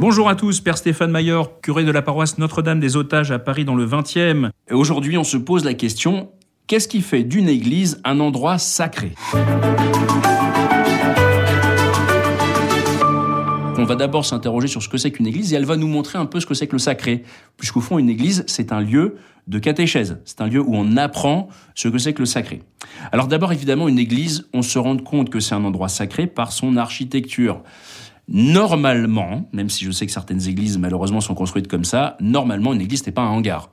Bonjour à tous, Père Stéphane Maillard, curé de la paroisse Notre-Dame des Otages à Paris dans le 20e. Aujourd'hui, on se pose la question qu'est-ce qui fait d'une église un endroit sacré? On va d'abord s'interroger sur ce que c'est qu'une église et elle va nous montrer un peu ce que c'est que le sacré. Puisqu'au fond, une église, c'est un lieu de catéchèse. C'est un lieu où on apprend ce que c'est que le sacré. Alors d'abord, évidemment, une église, on se rend compte que c'est un endroit sacré par son architecture. Normalement, même si je sais que certaines églises malheureusement sont construites comme ça, normalement une église n'est pas un hangar.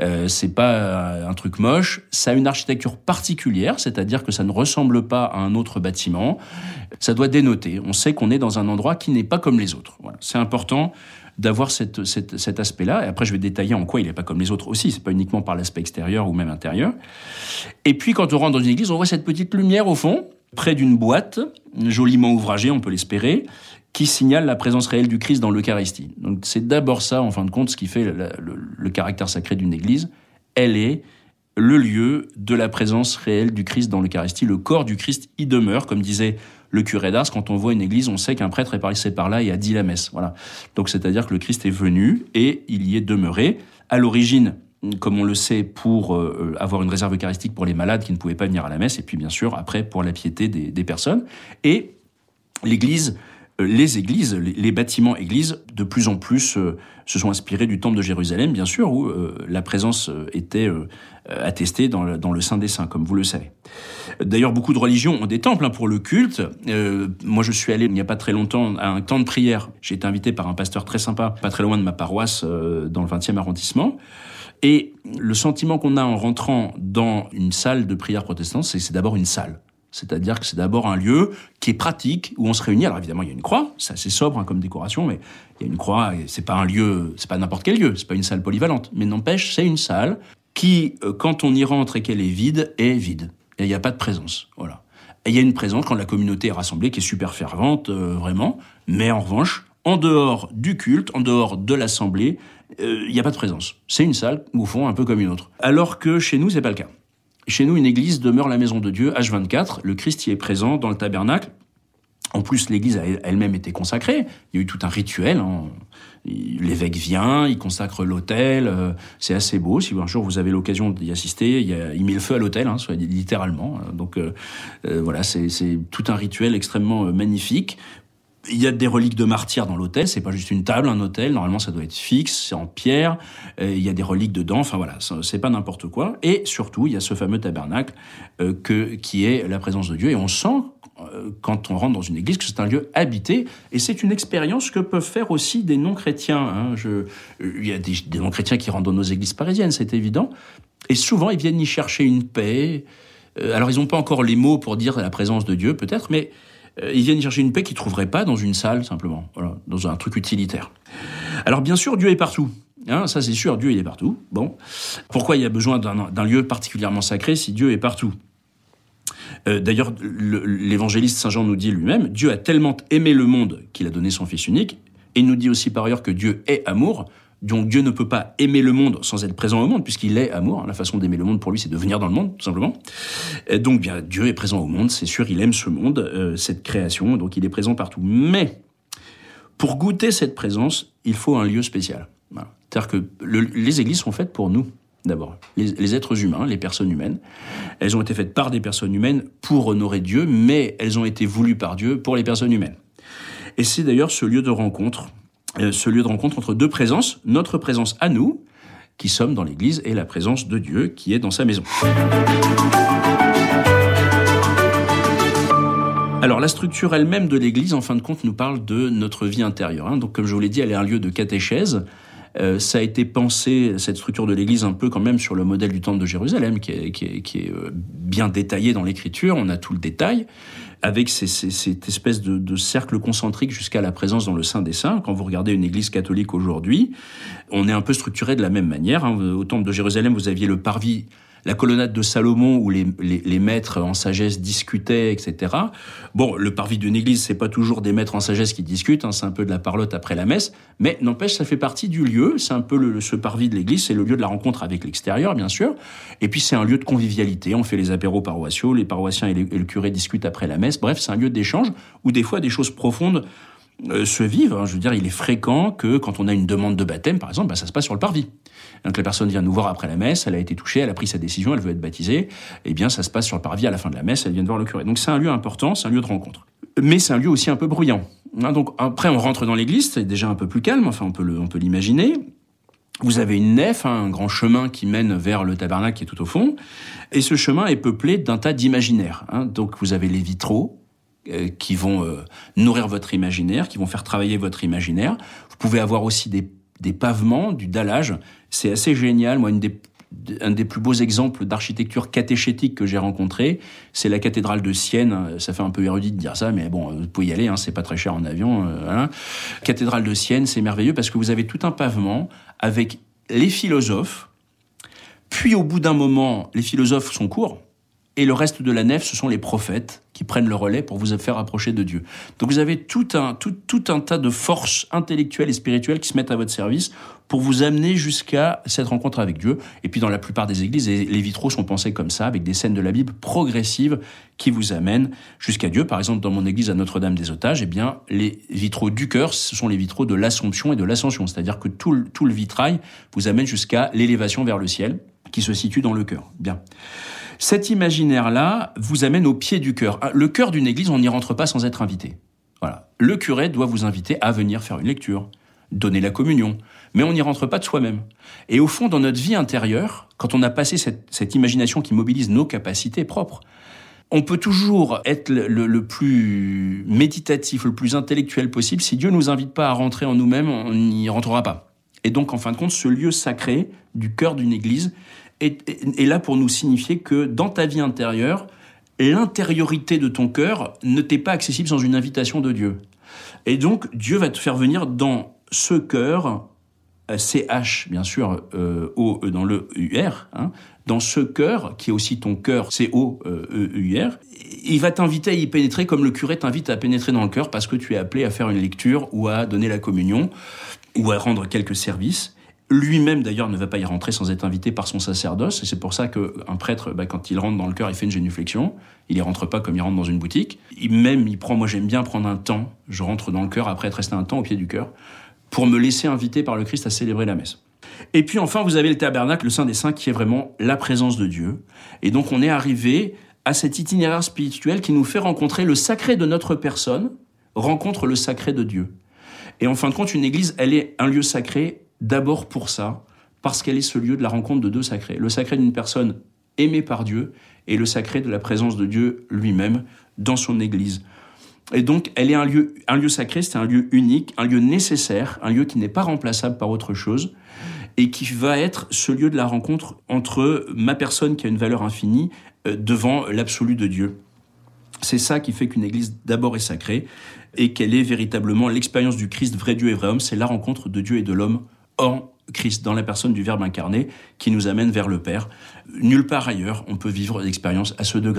Euh, c'est pas un truc moche. Ça a une architecture particulière, c'est-à-dire que ça ne ressemble pas à un autre bâtiment. Ça doit dénoter. On sait qu'on est dans un endroit qui n'est pas comme les autres. C'est important d'avoir cet aspect-là. Et après, je vais détailler en quoi il n'est pas comme les autres aussi. C'est pas uniquement par l'aspect extérieur ou même intérieur. Et puis, quand on rentre dans une église, on voit cette petite lumière au fond, près d'une boîte, joliment ouvragée, on peut l'espérer, qui signale la présence réelle du Christ dans l'Eucharistie. Donc c'est d'abord ça, en fin de compte, ce qui fait le, caractère sacré d'une Église. Elle est le lieu de la présence réelle du Christ dans l'Eucharistie. Le corps du Christ y demeure, comme disait le curé d'Ars. Quand on voit une église, on sait qu'un prêtre est passé par là et a dit la messe. Voilà. Donc c'est-à-dire que le Christ est venu et il y est demeuré. À l'origine, comme on le sait, pour euh, avoir une réserve eucharistique pour les malades qui ne pouvaient pas venir à la messe, et puis bien sûr après pour la piété des, des personnes. Et l'Église les églises, les bâtiments églises, de plus en plus euh, se sont inspirés du temple de Jérusalem, bien sûr, où euh, la présence était attestée dans le, dans le Saint des Saints, comme vous le savez. D'ailleurs, beaucoup de religions ont des temples hein, pour le culte. moi, je suis allé il n'y a pas très longtemps à un temps de prière. J'ai été invité par un pasteur très sympa, pas très loin de ma paroisse, dans le 20e arrondissement. Et le sentiment qu'on a en rentrant dans une salle de prière protestante, c'est que c'est d'abord une salle. C'est-à-dire que c'est d'abord un lieu qui est pratique, où on se réunit. Alors évidemment, il y a une croix, c'est assez sobre hein, comme décoration, mais il y a une croix, et c'est pas un lieu, c'est pas n'importe quel lieu, c'est pas une salle polyvalente. Mais n'empêche, c'est une salle qui, euh, quand on y rentre et qu'elle est vide, est vide. Et il n'y a pas de présence. Voilà. Et il y a une présence quand la communauté est rassemblée qui est super fervente, euh, vraiment. Mais en revanche, en dehors du culte, en dehors de l'assemblée, euh, il n'y a pas de présence. C'est une salle, au fond, un peu comme une autre. Alors que chez nous, c'est pas le cas. Chez nous, une église demeure la maison de Dieu, H24. Le Christ y est présent dans le tabernacle. En plus, l'église a elle-même été consacrée. Il y a eu tout un rituel. Hein. L'évêque vient, il consacre l'autel. Euh, c'est assez beau. Si un jour vous avez l'occasion d'y assister, il, met le feu à l'autel, hein, littéralement. Donc euh, euh, voilà, c'est tout un rituel extrêmement magnifique il y a des reliques de martyrs dans l'hôtel, c'est pas juste une table, un hôtel. Normalement, ça doit être fixe, c'est en pierre. Euh, il y a des reliques dedans. Enfin voilà, c'est pas n'importe quoi. Et surtout, il y a ce fameux tabernacle euh, que qui est la présence de Dieu. Et on sent euh, quand on rentre dans une église que c'est un lieu habité. Et c'est une expérience que peuvent faire aussi des non-chrétiens. Hein. Je, il y a des, non-chrétiens qui rentrent dans nos églises parisiennes, c'est évident. Et souvent, ils viennent y chercher une paix. alors, ils n'ont pas encore les mots pour dire la présence de Dieu, peut-être, mais euh, ils viennent chercher une paix qu'ils trouveraient pas dans une salle simplement, voilà, dans un truc utilitaire. Alors bien sûr, Dieu est partout. Hein, ça c'est sûr, Dieu il est partout. Bon, pourquoi il y a besoin d'un lieu particulièrement sacré si Dieu est partout? Euh, D'ailleurs, l'évangéliste Saint Jean nous dit lui-même, Dieu a tellement aimé le monde qu'il a donné son Fils unique, et il nous dit aussi par ailleurs que Dieu est amour, donc Dieu ne peut pas aimer le monde sans être présent au monde, puisqu'il est amour. La façon d'aimer le monde pour lui, c'est de venir dans le monde, tout simplement. Donc bien, Dieu est présent au monde, c'est sûr, il aime ce monde, euh, cette création, donc il est présent partout. Mais pour goûter cette présence, il faut un lieu spécial. C'est-à-dire que les églises sont faites pour nous, d'abord. Les, êtres humains, les personnes humaines, elles ont été faites par des personnes humaines pour honorer Dieu, mais elles ont été voulues par Dieu pour les personnes humaines. Et c'est d'ailleurs ce lieu de rencontre ce lieu de rencontre entre deux présences, notre présence à nous, qui sommes dans l'Église, et la présence de Dieu qui est dans sa maison. Alors la structure elle-même de l'Église, en fin de compte, nous parle de notre vie intérieure. Hein. Donc comme je vous l'ai dit, elle est un lieu de catéchèse. Euh, ça a été pensé, cette structure de l'Église, un peu quand même sur le modèle du Temple de Jérusalem, qui est, qui est, qui est euh, bien détaillé dans l'Écriture. On a tout le détail avec cette espèce de, cercle concentrique jusqu'à la présence dans le Saint des Saints. Quand vous regardez une église catholique aujourd'hui, on est un peu structuré de la même manière. Hein. Au temple de Jérusalem, vous aviez le parvis la colonnade de Salomon où les, les, maîtres en sagesse discutaient, etc. Bon, le parvis d'une église, c'est pas toujours des maîtres en sagesse qui discutent, hein, c'est un peu de la parlotte après la messe, mais n'empêche, ça fait partie du lieu, c'est un peu le, ce parvis de l'église, c'est le lieu de la rencontre avec l'extérieur, bien sûr, et puis c'est un lieu de convivialité, on fait les apéros paroissiaux, les paroissiens et, le curé discutent après la messe, bref, c'est un lieu d'échange où des fois des choses profondes euh, se vivent. Hein. Je veux dire, il est fréquent que quand on a une demande de baptême, par exemple, bah, ça se passe sur le parvis. Donc la personne vient nous voir après la messe, elle a été touchée, elle a pris sa décision, elle veut être baptisée. Eh bien, ça se passe sur le parvis à la fin de la messe, elle vient de voir le curé. Donc c'est un lieu important, c'est un lieu de rencontre. Mais c'est un lieu aussi un peu bruyant. Hein, donc après, on rentre dans l'église, c'est déjà un peu plus calme. Enfin, on peut l'imaginer. Vous avez une nef, hein, un grand chemin qui mène vers le tabernacle qui est tout au fond, et ce chemin est peuplé d'un tas d'imaginaires. Donc vous avez les vitraux qui vont euh, nourrir votre imaginaire, qui vont faire travailler votre imaginaire. Vous pouvez avoir aussi des, des pavements, du dallage. C'est assez génial. Moi, une des un des plus beaux exemples d'architecture catéchétique que j'ai rencontré, c'est la cathédrale de Sienne. Ça fait un peu érudit de dire ça, mais bon, vous pouvez y aller, hein, c'est pas très cher en avion. Euh, cathédrale de Sienne, c'est merveilleux parce que vous avez tout un pavement avec les philosophes. Puis au bout d'un moment, les philosophes sont courts, et le reste de la nef, ce sont les prophètes qui prennent le relais pour vous faire approcher de Dieu. Donc vous avez tout un, tout, tout un tas de forces intellectuelles et spirituelles qui se mettent à votre service pour vous amener jusqu'à cette rencontre avec Dieu. Et puis dans la plupart des églises, les vitraux sont pensés comme ça, avec des scènes de la Bible progressives qui vous amènent jusqu'à Dieu. Par exemple, dans mon église à Notre-Dame des Otages, eh bien, les vitraux du cœur, ce sont les vitraux de l'Assomption et de l'Ascension. C'est-à-dire que tout le, tout le vitrail vous amène jusqu'à l'élévation vers le ciel qui se situe dans le cœur. Bien. Cet imaginaire-là vous amène au pied du cœur. Ah, le cœur d'une église, on n'y rentre pas sans être invité. Voilà. Le curé doit vous inviter à venir faire une lecture, donner la communion, mais on n'y rentre pas de soi-même. Et au fond, dans notre vie intérieure, quand on a passé cette, imagination qui mobilise nos capacités propres, on peut toujours être le, plus méditatif, le plus intellectuel possible. Si Dieu nous invite pas à rentrer en nous-mêmes, on n'y rentrera pas. Et donc, en fin de compte, ce lieu sacré du cœur d'une église, est, là pour nous signifier que dans ta vie intérieure, l'intériorité de ton cœur ne t'est pas accessible sans une invitation de Dieu. Et donc, Dieu va te faire venir dans ce cœur, CH, bien sûr, euh, O, e dans le UR, hein, dans ce cœur, qui est aussi ton cœur, C-O-E-U-R, il va t'inviter à y pénétrer comme le curé t'invite à pénétrer dans le cœur parce que tu es appelé à faire une lecture ou à donner la communion ou à rendre quelques services. Lui-même, d'ailleurs, ne va pas y rentrer sans être invité par son sacerdoce. Et c'est pour ça qu'un prêtre, bah, quand il rentre dans le cœur, il fait une génuflexion. Il y rentre pas comme il rentre dans une boutique. Il, même, il prend, moi j'aime bien prendre un temps. Je rentre dans le cœur après être resté un temps au pied du cœur pour me laisser inviter par le Christ à célébrer la messe. Et puis enfin, vous avez le tabernacle, le Saint des Saints, qui est vraiment la présence de Dieu. Et donc on est arrivé à cet itinéraire spirituel qui nous fait rencontrer le sacré de notre personne, rencontre le sacré de Dieu. Et en fin de compte, une église, elle est un lieu sacré d'abord pour ça, parce qu'elle est ce lieu de la rencontre de deux sacrés. Le sacré d'une personne aimée par Dieu et le sacré de la présence de Dieu lui-même dans son Église. Et donc, elle est un lieu, un lieu sacré, c'est un lieu unique, un lieu nécessaire, un lieu qui n'est pas remplaçable par autre chose, et qui va être ce lieu de la rencontre entre ma personne qui a une valeur infinie euh, devant l'absolu de Dieu. C'est ça qui fait qu'une église d'abord est sacrée et qu'elle est véritablement l'expérience du Christ, vrai Dieu et vrai homme, c'est la rencontre de Dieu et de l'homme en Christ, dans la personne du Verbe incarné, qui nous amène vers le Père. Nulle part ailleurs on peut vivre l'expérience à ce degré.